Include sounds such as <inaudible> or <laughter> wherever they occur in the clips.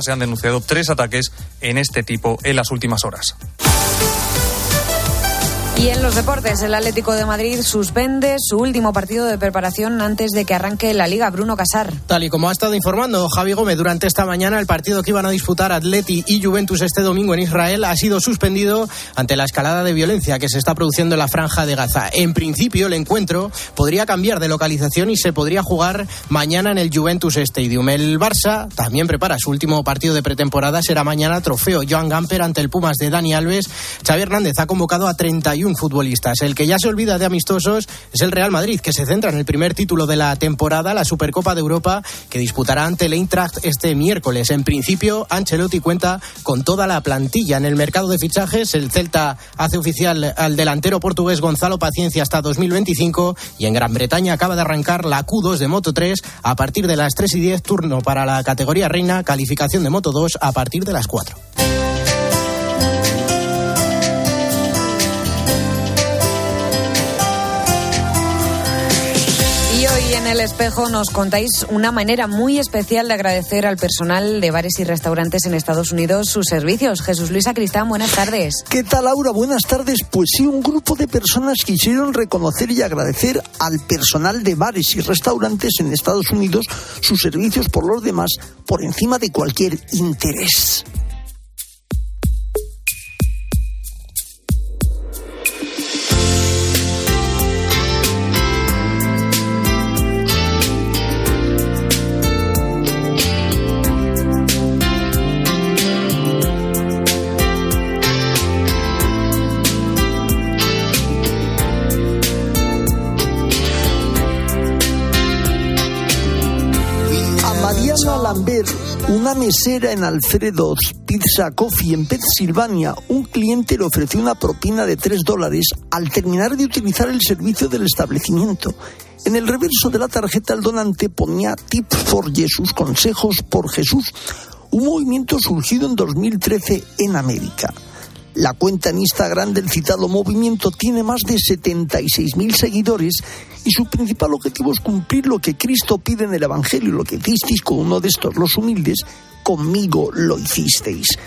Se han denunciado tres ataques en este tipo en las últimas horas. Y en los deportes, el Atlético de Madrid suspende su último partido de preparación antes de que arranque la Liga. Bruno Casar. Tal y como ha estado informando Javi Gómez durante esta mañana, el partido que iban a disputar Atleti y Juventus este domingo en Israel ha sido suspendido ante la escalada de violencia que se está produciendo en la franja de Gaza. En principio, el encuentro podría cambiar de localización y se podría jugar mañana en el Juventus Stadium. El Barça también prepara su último partido de pretemporada. Será mañana trofeo Joan Gamper ante el Pumas de Dani Alves. Xavi Hernández ha convocado a 31 futbolistas. El que ya se olvida de amistosos es el Real Madrid, que se centra en el primer título de la temporada, la Supercopa de Europa, que disputará ante el Eintracht este miércoles. En principio, Ancelotti cuenta con toda la plantilla en el mercado de fichajes. El Celta hace oficial al delantero portugués Gonzalo Paciencia hasta 2025 y en Gran Bretaña acaba de arrancar la Q2 de Moto 3 a partir de las 3 y 10 turno para la categoría reina, calificación de Moto 2 a partir de las 4. El espejo nos contáis una manera muy especial de agradecer al personal de bares y restaurantes en Estados Unidos sus servicios. Jesús Luis Acristán, buenas tardes. ¿Qué tal, Laura? Buenas tardes. Pues sí, un grupo de personas quisieron reconocer y agradecer al personal de bares y restaurantes en Estados Unidos sus servicios por los demás por encima de cualquier interés. Mesera en Alfredo's Pizza Coffee en Pensilvania, un cliente le ofreció una propina de 3 dólares al terminar de utilizar el servicio del establecimiento. En el reverso de la tarjeta el donante ponía Tips for Jesús, consejos por Jesús, un movimiento surgido en 2013 en América. La cuenta en Instagram del citado movimiento tiene más de 76.000 seguidores y su principal objetivo es cumplir lo que Cristo pide en el Evangelio, lo que hicisteis con uno de estos los humildes, conmigo lo hicisteis.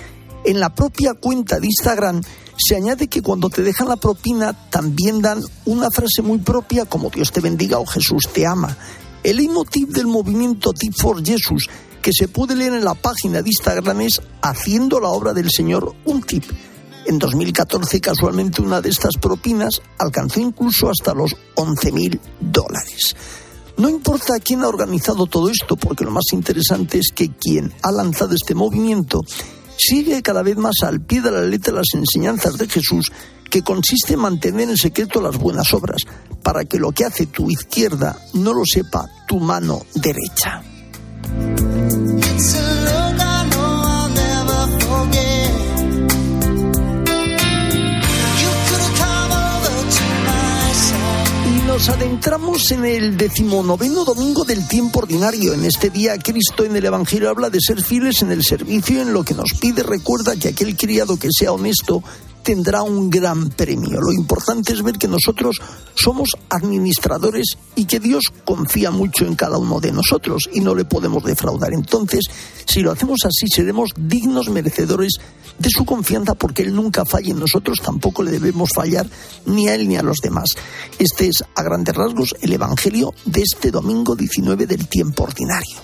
En la propia cuenta de Instagram se añade que cuando te dejan la propina también dan una frase muy propia como Dios te bendiga o Jesús te ama. El emotiv del movimiento Tip for Jesus que se puede leer en la página de Instagram es haciendo la obra del Señor un tip. En 2014, casualmente, una de estas propinas alcanzó incluso hasta los 11.000 dólares. No importa quién ha organizado todo esto, porque lo más interesante es que quien ha lanzado este movimiento sigue cada vez más al pie de la letra las enseñanzas de Jesús, que consiste en mantener en secreto las buenas obras, para que lo que hace tu izquierda no lo sepa tu mano derecha. Nos adentramos en el decimonoveno domingo del tiempo ordinario. En este día Cristo en el Evangelio habla de ser fieles en el servicio, en lo que nos pide. Recuerda que aquel criado que sea honesto tendrá un gran premio. Lo importante es ver que nosotros somos administradores y que Dios confía mucho en cada uno de nosotros y no le podemos defraudar. Entonces, si lo hacemos así, seremos dignos merecedores de su confianza porque Él nunca falla y nosotros tampoco le debemos fallar ni a Él ni a los demás. Este es, a grandes rasgos, el Evangelio de este domingo 19 del tiempo ordinario.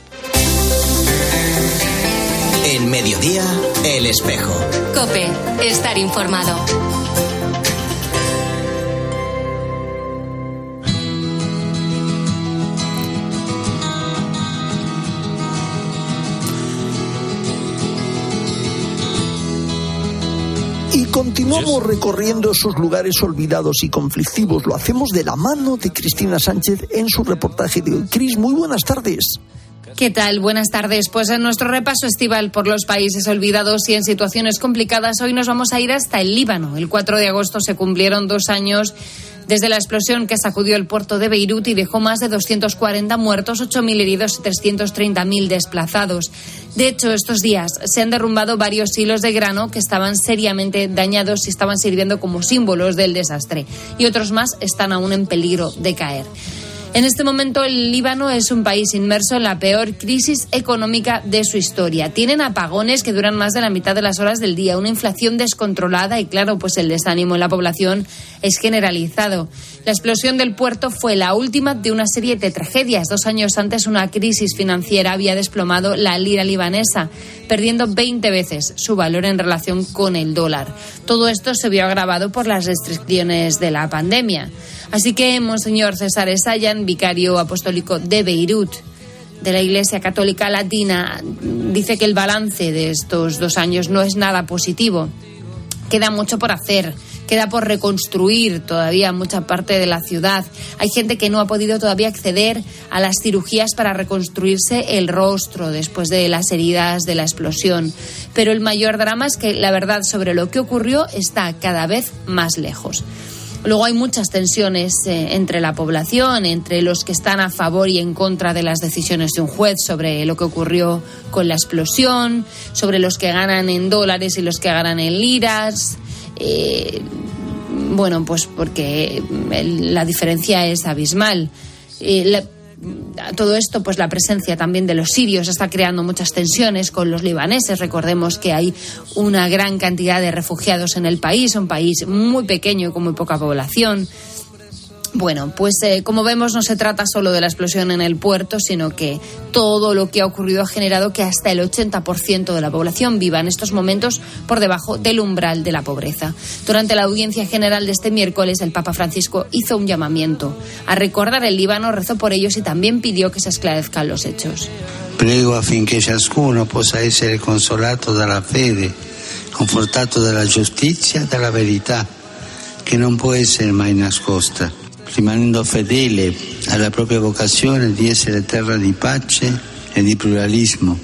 En mediodía, el espejo. Cope, estar informado. Y continuamos recorriendo esos lugares olvidados y conflictivos. Lo hacemos de la mano de Cristina Sánchez en su reportaje de hoy. Cris, muy buenas tardes. ¿Qué tal? Buenas tardes. Pues en nuestro repaso estival por los países olvidados y en situaciones complicadas, hoy nos vamos a ir hasta el Líbano. El 4 de agosto se cumplieron dos años desde la explosión que sacudió el puerto de Beirut y dejó más de 240 muertos, 8.000 heridos y 330.000 desplazados. De hecho, estos días se han derrumbado varios hilos de grano que estaban seriamente dañados y estaban sirviendo como símbolos del desastre. Y otros más están aún en peligro de caer. En este momento el Líbano es un país inmerso en la peor crisis económica de su historia. Tienen apagones que duran más de la mitad de las horas del día, una inflación descontrolada y claro, pues el desánimo en la población es generalizado. La explosión del puerto fue la última de una serie de tragedias. Dos años antes una crisis financiera había desplomado la lira libanesa, perdiendo 20 veces su valor en relación con el dólar. Todo esto se vio agravado por las restricciones de la pandemia. Así que Monseñor César Vicario apostólico de Beirut, de la Iglesia Católica Latina, dice que el balance de estos dos años no es nada positivo. Queda mucho por hacer, queda por reconstruir todavía mucha parte de la ciudad. Hay gente que no ha podido todavía acceder a las cirugías para reconstruirse el rostro después de las heridas de la explosión. Pero el mayor drama es que la verdad sobre lo que ocurrió está cada vez más lejos. Luego hay muchas tensiones eh, entre la población, entre los que están a favor y en contra de las decisiones de un juez sobre lo que ocurrió con la explosión, sobre los que ganan en dólares y los que ganan en liras. Eh, bueno, pues porque la diferencia es abismal. Eh, todo esto, pues la presencia también de los sirios está creando muchas tensiones con los libaneses. Recordemos que hay una gran cantidad de refugiados en el país, un país muy pequeño y con muy poca población. Bueno, pues eh, como vemos no se trata solo de la explosión en el puerto, sino que todo lo que ha ocurrido ha generado que hasta el 80% de la población viva en estos momentos por debajo del umbral de la pobreza. Durante la audiencia general de este miércoles, el Papa Francisco hizo un llamamiento a recordar el Líbano, rezó por ellos y también pidió que se esclarezcan los hechos. Prego ciascuno possa essere consolato dalla fede, confortato dalla giustizia, dalla verità, che non può essere mai nascosta rimanendo fedele alla propria vocazione di essere terra di pace e di pluralismo,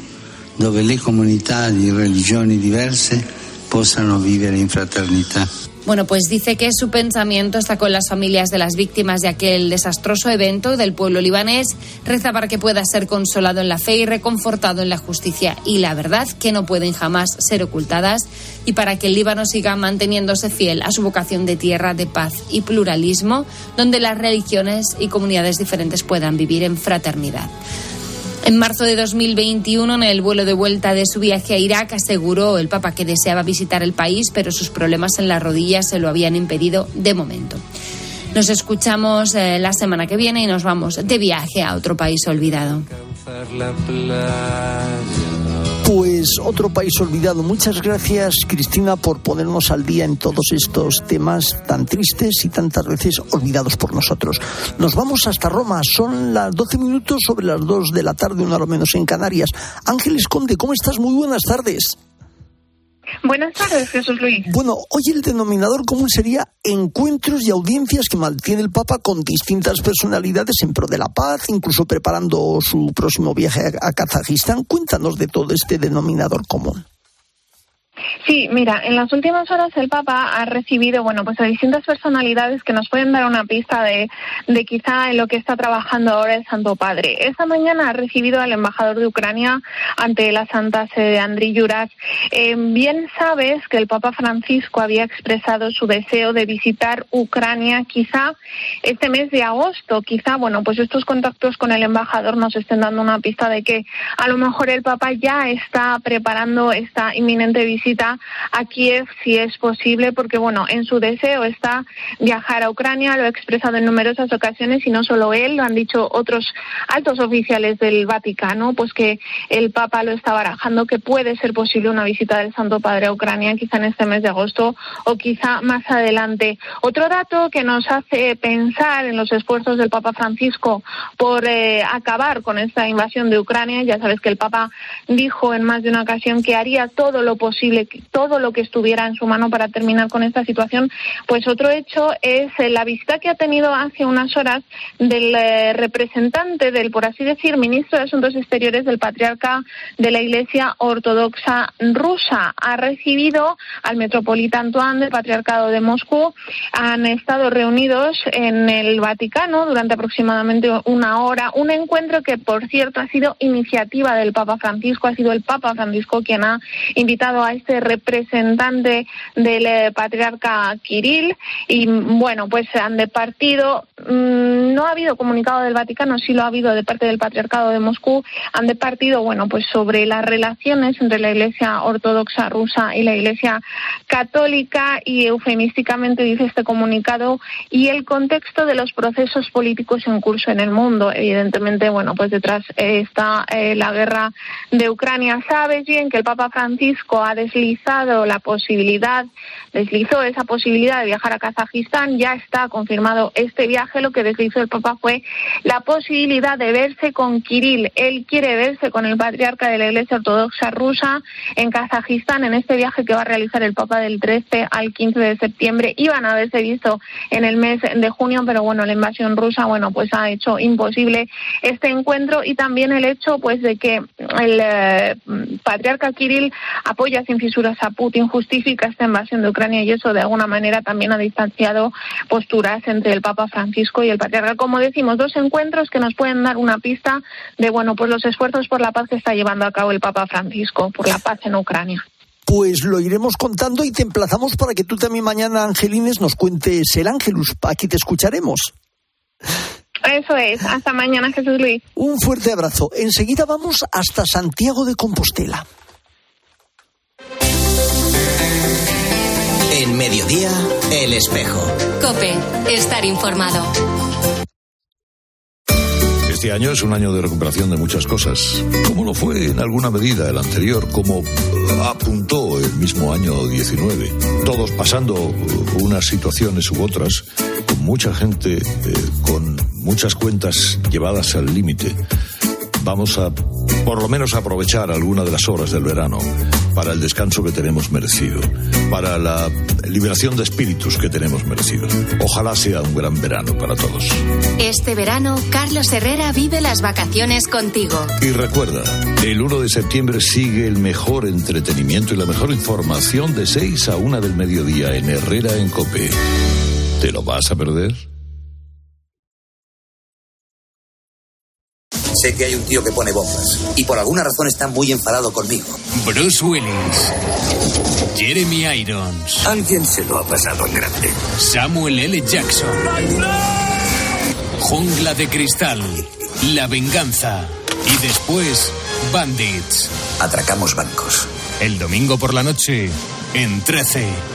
dove le comunità di religioni diverse possano vivere in fraternità. Bueno, pues dice que su pensamiento está con las familias de las víctimas de aquel desastroso evento del pueblo libanés. Reza para que pueda ser consolado en la fe y reconfortado en la justicia y la verdad que no pueden jamás ser ocultadas y para que el Líbano siga manteniéndose fiel a su vocación de tierra de paz y pluralismo, donde las religiones y comunidades diferentes puedan vivir en fraternidad. En marzo de 2021, en el vuelo de vuelta de su viaje a Irak, aseguró el Papa que deseaba visitar el país, pero sus problemas en las rodillas se lo habían impedido de momento. Nos escuchamos eh, la semana que viene y nos vamos de viaje a otro país olvidado. Pues otro país olvidado. Muchas gracias, Cristina, por ponernos al día en todos estos temas tan tristes y tantas veces olvidados por nosotros. Nos vamos hasta Roma. Son las 12 minutos sobre las 2 de la tarde, una hora menos en Canarias. Ángeles Conde, ¿cómo estás? Muy buenas tardes. Buenas tardes, Jesús Luis. Bueno, hoy el denominador común sería encuentros y audiencias que mantiene el Papa con distintas personalidades en pro de la paz, incluso preparando su próximo viaje a, Kazajistán. Cuéntanos de todo este denominador común. Sí, mira, en las últimas horas el Papa ha recibido, bueno, pues a distintas personalidades que nos pueden dar una pista de, de quizá en lo que está trabajando ahora el Santo Padre. Esta mañana ha recibido al embajador de Ucrania ante la Santa Sede, Andriy Yuras. Eh, bien sabes que el Papa Francisco había expresado su deseo de visitar Ucrania quizá este mes de agosto. Quizá, bueno, pues estos contactos con el embajador nos estén dando una pista de que a lo mejor el Papa ya está preparando esta inminente visita a Kiev si es posible, porque bueno, en su deseo está viajar a Ucrania, lo ha expresado en numerosas ocasiones y no solo él, lo han dicho otros altos oficiales del Vaticano, pues que el Papa lo está barajando, que puede ser posible una visita del Santo Padre a Ucrania quizá en este mes de agosto o quizá más adelante. Otro dato que nos hace pensar en los esfuerzos del Papa Francisco por eh, acabar con esta invasión de Ucrania, ya sabes que el Papa dijo en más de una ocasión que haría todo lo posible todo lo que estuviera en su mano para terminar con esta situación. Pues otro hecho es eh, la visita que ha tenido hace unas horas del eh, representante del, por así decir, ministro de Asuntos Exteriores del Patriarca de la Iglesia Ortodoxa Rusa. Ha recibido al metropolita Antoine del Patriarcado de Moscú. Han estado reunidos en el Vaticano durante aproximadamente una hora. Un encuentro que, por cierto, ha sido iniciativa del Papa Francisco. Ha sido el Papa Francisco quien ha invitado a este este representante del eh, patriarca Kirill y bueno, pues han departido, mm, no ha habido comunicado del Vaticano, sí lo ha habido de parte del patriarcado de Moscú, han departido, bueno, pues sobre las relaciones entre la Iglesia Ortodoxa rusa y la Iglesia Católica y eufemísticamente dice este comunicado y el contexto de los procesos políticos en curso en el mundo. Evidentemente, bueno, pues detrás está eh, la guerra de Ucrania. Sabes bien que el Papa Francisco ha deslizado la posibilidad, deslizó esa posibilidad de viajar a Kazajistán. Ya está confirmado este viaje. Lo que deslizó el Papa fue la posibilidad de verse con Kirill. Él quiere verse con el patriarca de la Iglesia Ortodoxa rusa en Kazajistán en este viaje que va a realizar el Papa del 13 al 15 de septiembre. Iban a haberse visto en el mes de junio, pero bueno, la invasión rusa, bueno, pues ha hecho imposible este encuentro y también el hecho, pues, de que el eh, patriarca Kirill apoya sin fisuras a Putin, justifica esta invasión de Ucrania y eso de alguna manera también ha distanciado posturas entre el Papa Francisco y el patriarca. Como decimos, dos encuentros que nos pueden dar una pista de, bueno, pues los esfuerzos por la paz que está llevando a cabo el Papa Francisco, por la paz en Ucrania. Pues lo iremos contando y te emplazamos para que tú también mañana, Angelines, nos cuentes el Ángelus. Aquí te escucharemos. Eso es. Hasta mañana, Jesús Luis. Un fuerte abrazo. Enseguida vamos hasta Santiago de Compostela. En mediodía, el espejo. Cope, estar informado. Este año es un año de recuperación de muchas cosas, como lo fue en alguna medida el anterior, como apuntó el mismo año 19. Todos pasando unas situaciones u otras, con mucha gente, eh, con muchas cuentas llevadas al límite. Vamos a, por lo menos, aprovechar alguna de las horas del verano para el descanso que tenemos merecido, para la liberación de espíritus que tenemos merecido. Ojalá sea un gran verano para todos. Este verano, Carlos Herrera vive las vacaciones contigo. Y recuerda, el 1 de septiembre sigue el mejor entretenimiento y la mejor información de 6 a 1 del mediodía en Herrera en Cope. ¿Te lo vas a perder? Sé que hay un tío que pone bombas y por alguna razón está muy enfadado conmigo. Bruce Willis. Jeremy Irons. Alguien se lo ha pasado en grande. Samuel L. Jackson. Jungla de cristal. La venganza. Y después, Bandits. Atracamos bancos. El domingo por la noche, en 13.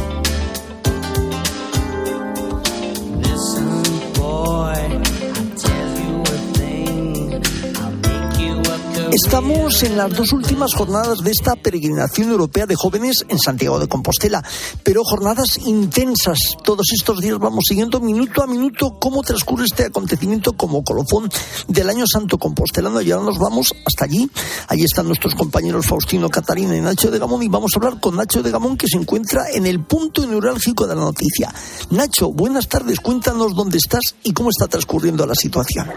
Estamos en las dos últimas jornadas de esta peregrinación europea de jóvenes en Santiago de Compostela, pero jornadas intensas. Todos estos días vamos siguiendo minuto a minuto cómo transcurre este acontecimiento como colofón del año santo compostelano y ahora nos vamos hasta allí. Allí están nuestros compañeros Faustino, Catarina y Nacho de Gamón y vamos a hablar con Nacho de Gamón que se encuentra en el punto neurálgico de la noticia. Nacho, buenas tardes, cuéntanos dónde estás y cómo está transcurriendo la situación.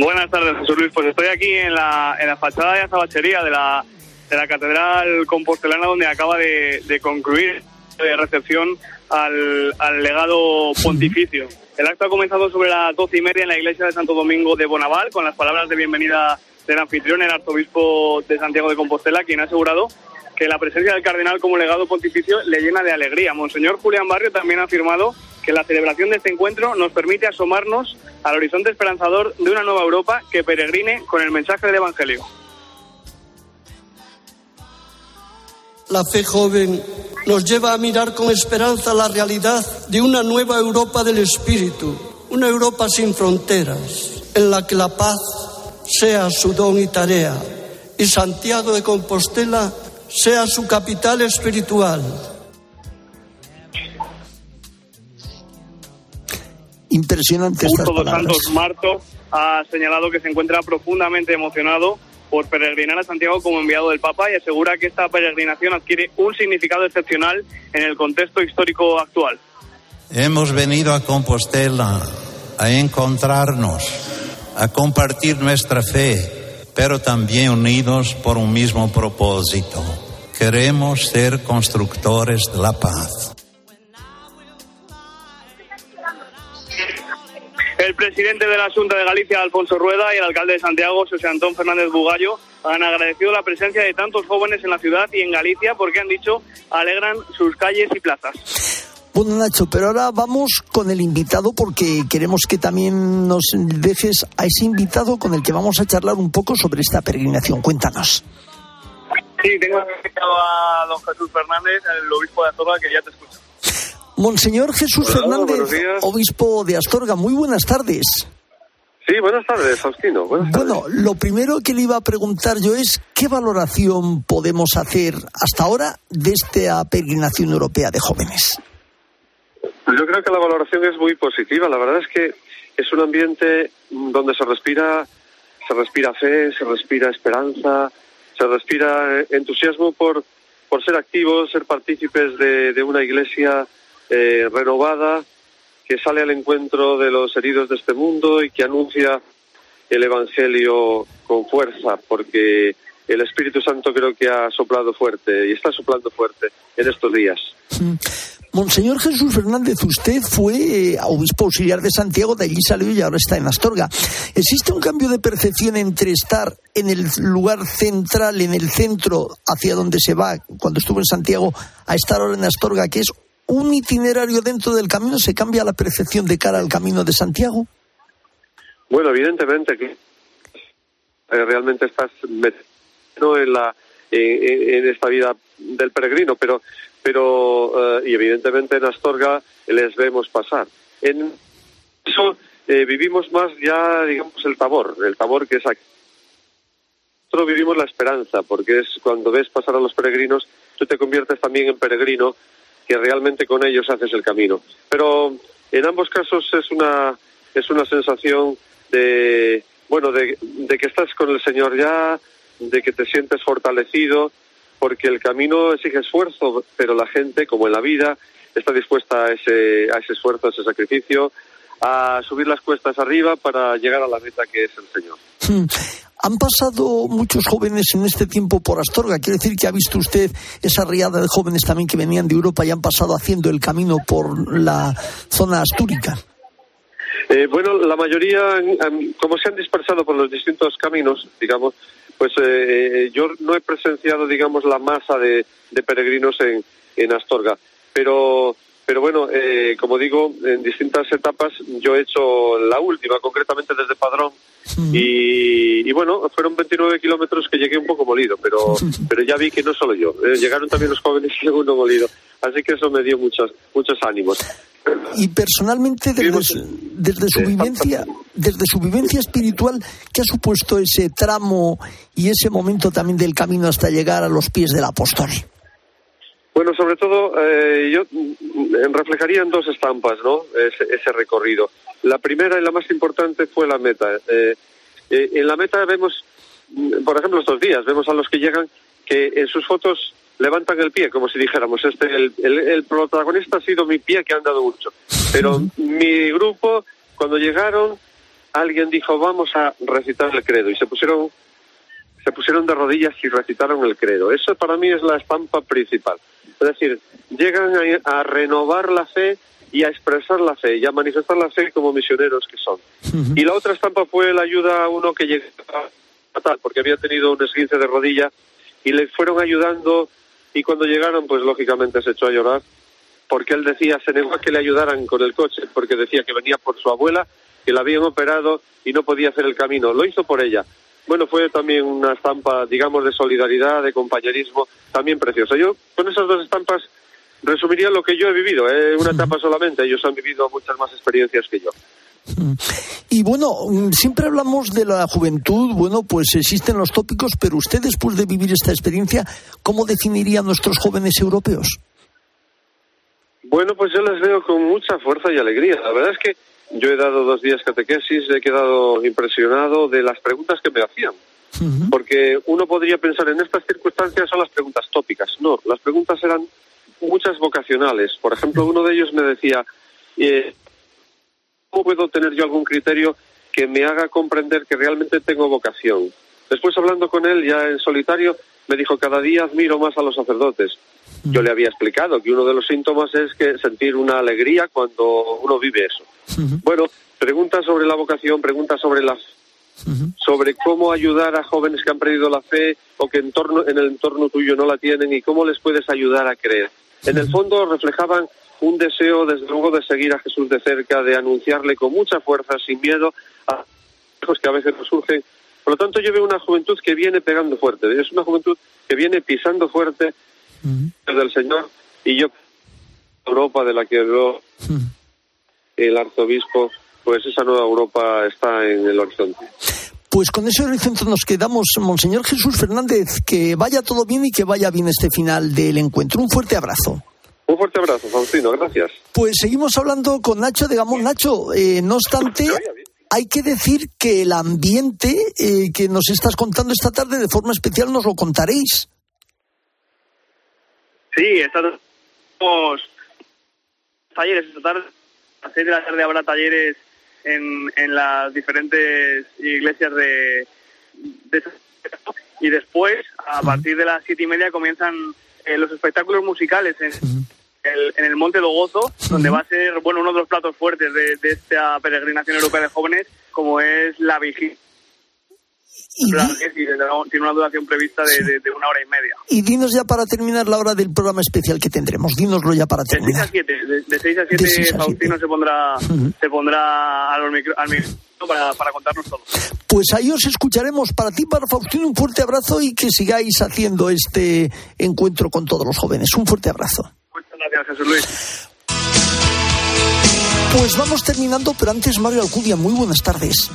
Buenas tardes, Jesús Luis. Pues estoy aquí en la, en la fachada de azabachería de la, de la Catedral Compostelana, donde acaba de, de concluir de recepción al, al, legado pontificio. El acto ha comenzado sobre las doce y media en la iglesia de Santo Domingo de Bonaval, con las palabras de bienvenida del anfitrión, el arzobispo de Santiago de Compostela, quien ha asegurado que la presencia del cardenal como legado pontificio le llena de alegría. Monseñor Julián Barrio también ha afirmado que la celebración de este encuentro nos permite asomarnos al horizonte esperanzador de una nueva Europa que peregrine con el mensaje del Evangelio. La fe joven nos lleva a mirar con esperanza la realidad de una nueva Europa del Espíritu, una Europa sin fronteras, en la que la paz sea su don y tarea, y Santiago de Compostela sea su capital espiritual. Impresionante Justo dos Santos Marto ha señalado que se encuentra profundamente emocionado por peregrinar a Santiago como enviado del Papa y asegura que esta peregrinación adquiere un significado excepcional en el contexto histórico actual. Hemos venido a Compostela a encontrarnos, a compartir nuestra fe, pero también unidos por un mismo propósito. Queremos ser constructores de la paz. El presidente de la Junta de Galicia, Alfonso Rueda, y el alcalde de Santiago, José Antón Fernández Bugallo, han agradecido la presencia de tantos jóvenes en la ciudad y en Galicia porque han dicho alegran sus calles y plazas. Bueno, Nacho, pero ahora vamos con el invitado porque queremos que también nos dejes a ese invitado con el que vamos a charlar un poco sobre esta peregrinación. Cuéntanos. Sí, tengo invitado a don Jesús Fernández, el obispo de Astorga, que ya te escucha. Monseñor Jesús Hola, Fernández, obispo de Astorga, muy buenas tardes. Sí, buenas tardes, Faustino. Buenas tardes. Bueno, lo primero que le iba a preguntar yo es qué valoración podemos hacer hasta ahora de esta peregrinación europea de jóvenes. Pues Yo creo que la valoración es muy positiva. La verdad es que es un ambiente donde se respira, se respira fe, se respira esperanza, se respira entusiasmo por, por ser activos, ser partícipes de, de una iglesia eh, renovada que sale al encuentro de los heridos de este mundo y que anuncia el Evangelio con fuerza, porque el Espíritu Santo creo que ha soplado fuerte y está soplando fuerte en estos días. Monseñor Jesús Fernández, usted fue eh, obispo auxiliar de Santiago, de allí salió y ahora está en Astorga. ¿Existe un cambio de percepción entre estar en el lugar central, en el centro, hacia donde se va cuando estuvo en Santiago, a estar ahora en Astorga, que es un itinerario dentro del camino? ¿Se cambia la percepción de cara al camino de Santiago? Bueno, evidentemente que eh, realmente estás metido en la en, en esta vida del peregrino, pero pero eh, y evidentemente en Astorga les vemos pasar. En eso eh, vivimos más ya digamos el tabor, el tabor que es aquí. Nosotros vivimos la esperanza, porque es cuando ves pasar a los peregrinos, tú te conviertes también en peregrino, que realmente con ellos haces el camino. Pero en ambos casos es una es una sensación de bueno de, de que estás con el Señor ya, de que te sientes fortalecido, porque el camino exige esfuerzo, pero la gente, como en la vida, está dispuesta a ese a ese esfuerzo, a ese sacrificio, a subir las cuestas arriba para llegar a la meta que es el Señor. Hmm. Han pasado muchos jóvenes en este tiempo por Astorga. Quiere decir que ha visto usted esa riada de jóvenes también que venían de Europa y han pasado haciendo el camino por la zona astúrica. Eh, bueno, la mayoría, como se han dispersado por los distintos caminos, digamos, pues eh, yo no he presenciado, digamos, la masa de, de peregrinos en, en Astorga. Pero, pero bueno, eh, como digo, en distintas etapas yo he hecho la última, concretamente desde Padrón. Y, y bueno, fueron 29 kilómetros que llegué un poco molido, pero, <laughs> pero ya vi que no solo yo, eh, llegaron también los jóvenes <laughs> y uno molido. Así que eso me dio muchos, muchos ánimos. Y personalmente, desde, su- desde su vivencia, desde su vivencia espiritual, ¿qué ha supuesto ese tramo y ese momento también del camino hasta llegar a los pies del apóstol? Bueno, sobre todo, eh, yo mm, reflejaría en dos estampas, ¿no? Ese, ese recorrido. La primera y la más importante fue la meta. Eh, eh, en la meta vemos, mm, por ejemplo, estos días, vemos a los que llegan que en sus fotos levantan el pie, como si dijéramos, este, el, el, el protagonista ha sido mi pie que ha andado mucho. Pero mi grupo, cuando llegaron, alguien dijo, vamos a recitar el credo. Y se pusieron se pusieron de rodillas y recitaron el credo. Eso para mí es la estampa principal. Es decir, llegan a, a renovar la fe y a expresar la fe y a manifestar la fe como misioneros que son. Y la otra estampa fue la ayuda a uno que llegaba fatal, porque había tenido un esguince de rodilla y le fueron ayudando y cuando llegaron, pues lógicamente se echó a llorar porque él decía, se negó a que le ayudaran con el coche, porque decía que venía por su abuela, que la habían operado y no podía hacer el camino. Lo hizo por ella. Bueno, fue también una estampa, digamos, de solidaridad, de compañerismo, también preciosa. Yo con esas dos estampas resumiría lo que yo he vivido, ¿eh? una etapa solamente. Ellos han vivido muchas más experiencias que yo. Y bueno, mm, siempre hablamos de la juventud, bueno, pues existen los tópicos, pero usted después de vivir esta experiencia, ¿cómo definiría a nuestros jóvenes europeos? Bueno, pues yo les veo con mucha fuerza y alegría. La verdad es que yo he dado dos días catequesis, he quedado impresionado de las preguntas que me hacían. Porque uno podría pensar en estas circunstancias son las preguntas tópicas. No, las preguntas eran muchas vocacionales. Por ejemplo, uno de ellos me decía, eh, ¿cómo puedo tener yo algún criterio que me haga comprender que realmente tengo vocación? Después, hablando con él ya en solitario, me dijo, cada día admiro más a los sacerdotes. Yo le había explicado que uno de los síntomas es que sentir una alegría cuando uno vive eso. Bueno, pregunta sobre la vocación, pregunta sobre las sobre cómo ayudar a jóvenes que han perdido la fe o que en, torno, en el entorno tuyo no la tienen y cómo les puedes ayudar a creer. En el fondo reflejaban un deseo, desde luego, de seguir a Jesús de cerca, de anunciarle con mucha fuerza, sin miedo, a los que a veces nos surgen. Por lo tanto, yo veo una juventud que viene pegando fuerte, es una juventud que viene pisando fuerte del Señor y yo, Europa de la que habló el arzobispo, pues esa nueva Europa está en el horizonte. Pues con ese horizonte nos quedamos, Monseñor Jesús Fernández, que vaya todo bien y que vaya bien este final del encuentro. Un fuerte abrazo. Un fuerte abrazo, Faustino, gracias. Pues seguimos hablando con Nacho de Gamón. Nacho, eh, no obstante, hay que decir que el ambiente eh, que nos estás contando esta tarde de forma especial nos lo contaréis. Sí, estamos talleres esta tarde. A las seis de la tarde habrá talleres en, en las diferentes iglesias de, de y después, a partir de las siete y media, comienzan eh, los espectáculos musicales en, el, en el Monte do Gozo, donde va a ser bueno uno de los platos fuertes de, de esta peregrinación europea de jóvenes, como es la vigilia. tiene una duración prevista de, de, de, una hora y media. Y dinos ya para terminar la hora del programa especial que tendremos. Dinoslo ya para terminar. De 6 a 7, de, de 6 a 7 Faustino se pondrá, se pondrá al micro, al micro para, para, contarnos todo. Pues ahí os escucharemos. Para ti, para Faustino, un fuerte abrazo y que sigáis haciendo este encuentro con todos los jóvenes. Un fuerte abrazo. Gracias, Jesús Luis. Pues vamos terminando, pero antes Mario Alcudia, muy buenas tardes.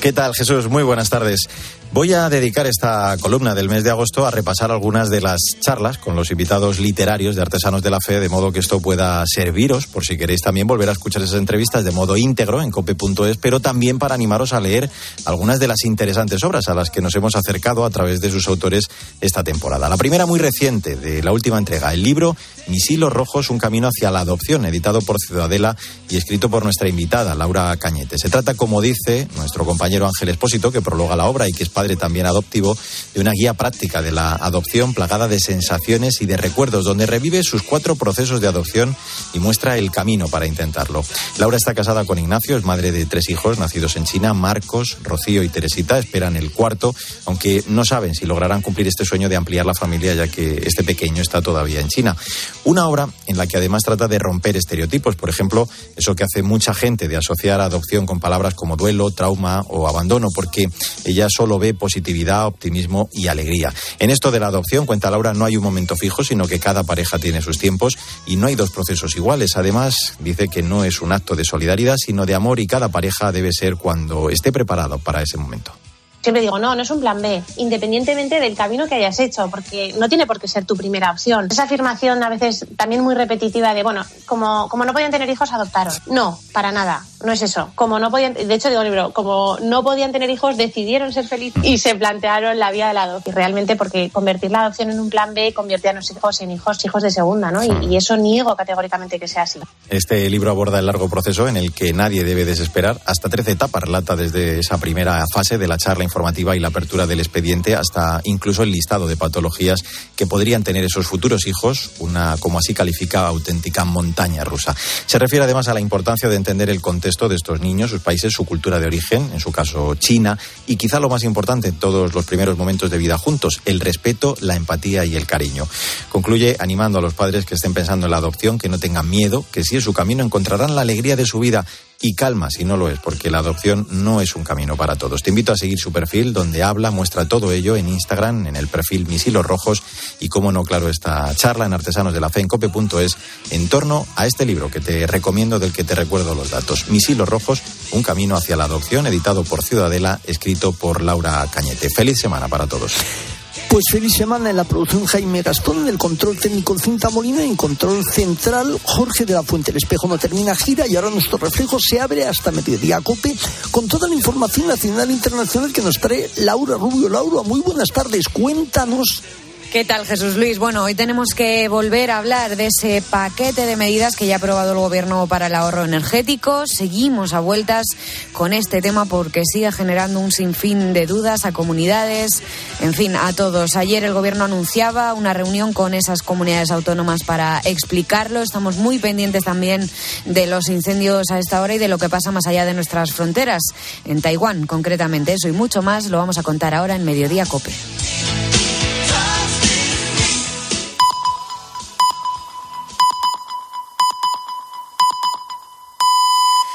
¿Qué tal, Jesús? Muy buenas tardes. Voy a dedicar esta columna del mes de agosto a repasar algunas de las charlas con los invitados literarios de Artesanos de la Fe, de modo que esto pueda serviros, por si queréis también volver a escuchar esas entrevistas de modo íntegro en cope.es, pero también para animaros a leer algunas de las interesantes obras a las que nos hemos acercado a través de sus autores esta temporada. La primera muy reciente de la última entrega, el libro Misilos Rojos, un camino hacia la adopción, editado por Ciudadela y escrito por nuestra invitada, Laura Cañete. Se trata, como dice nuestro compañero Ángel Espósito, que prologa la obra y que es padre también adoptivo, de una guía práctica de la adopción plagada de sensaciones y de recuerdos, donde revive sus cuatro procesos de adopción y muestra el camino para intentarlo. Laura está casada con Ignacio, es madre de tres hijos nacidos en China, Marcos, Rocío y Teresita, esperan el cuarto, aunque no saben si lograrán cumplir este sueño de ampliar la familia, ya que este pequeño está todavía en China. Una obra en la que además trata de romper estereotipos, por ejemplo, eso que hace mucha gente de asociar adopción con palabras como duelo, trauma o abandono, porque ella solo ve positividad, optimismo y alegría. En esto de la adopción, cuenta Laura, no hay un momento fijo, sino que cada pareja tiene sus tiempos y no hay dos procesos iguales. Además, dice que no es un acto de solidaridad, sino de amor y cada pareja debe ser cuando esté preparado para ese momento siempre digo, no, no es un plan B, independientemente del camino que hayas hecho, porque no tiene por qué ser tu primera opción. Esa afirmación a veces también muy repetitiva de, bueno, como, como no podían tener hijos, adoptaron. No, para nada, no es eso. Como no podían, de hecho digo libro, como no podían tener hijos, decidieron ser felices y se plantearon la vía de la adopción. Y realmente porque convertir la adopción en un plan B convierte a los hijos en hijos, hijos de segunda, ¿no? Y, y eso niego categóricamente que sea así. Este libro aborda el largo proceso en el que nadie debe desesperar. Hasta 13 etapas relata desde esa primera fase de la charla informativa y la apertura del expediente hasta incluso el listado de patologías que podrían tener esos futuros hijos, una, como así califica, auténtica montaña rusa. Se refiere además a la importancia de entender el contexto de estos niños, sus países, su cultura de origen, en su caso China, y quizá lo más importante todos los primeros momentos de vida juntos, el respeto, la empatía y el cariño. Concluye animando a los padres que estén pensando en la adopción, que no tengan miedo, que si es su camino encontrarán la alegría de su vida y calma si no lo es, porque la adopción no es un camino para todos. Te invito a seguir su perfil, donde habla, muestra todo ello en Instagram, en el perfil Misilos Rojos, y como no, claro, esta charla en Artesanos de la Fe en cope.es en torno a este libro que te recomiendo, del que te recuerdo los datos. Misilos Rojos, un camino hacia la adopción, editado por Ciudadela, escrito por Laura Cañete. Feliz semana para todos. Pues feliz semana en la producción Jaime Gastón, en el control técnico Cinta Molina, en control central Jorge de la Fuente. El espejo no termina gira y ahora nuestro reflejo se abre hasta mediodía cope con toda la información nacional e internacional que nos trae Laura Rubio. Laura, muy buenas tardes. Cuéntanos ¿Qué tal, Jesús Luis? Bueno, hoy tenemos que volver a hablar de ese paquete de medidas que ya ha aprobado el Gobierno para el ahorro energético. Seguimos a vueltas con este tema porque sigue generando un sinfín de dudas a comunidades, en fin, a todos. Ayer el Gobierno anunciaba una reunión con esas comunidades autónomas para explicarlo. Estamos muy pendientes también de los incendios a esta hora y de lo que pasa más allá de nuestras fronteras, en Taiwán concretamente. Eso y mucho más lo vamos a contar ahora en Mediodía Cope.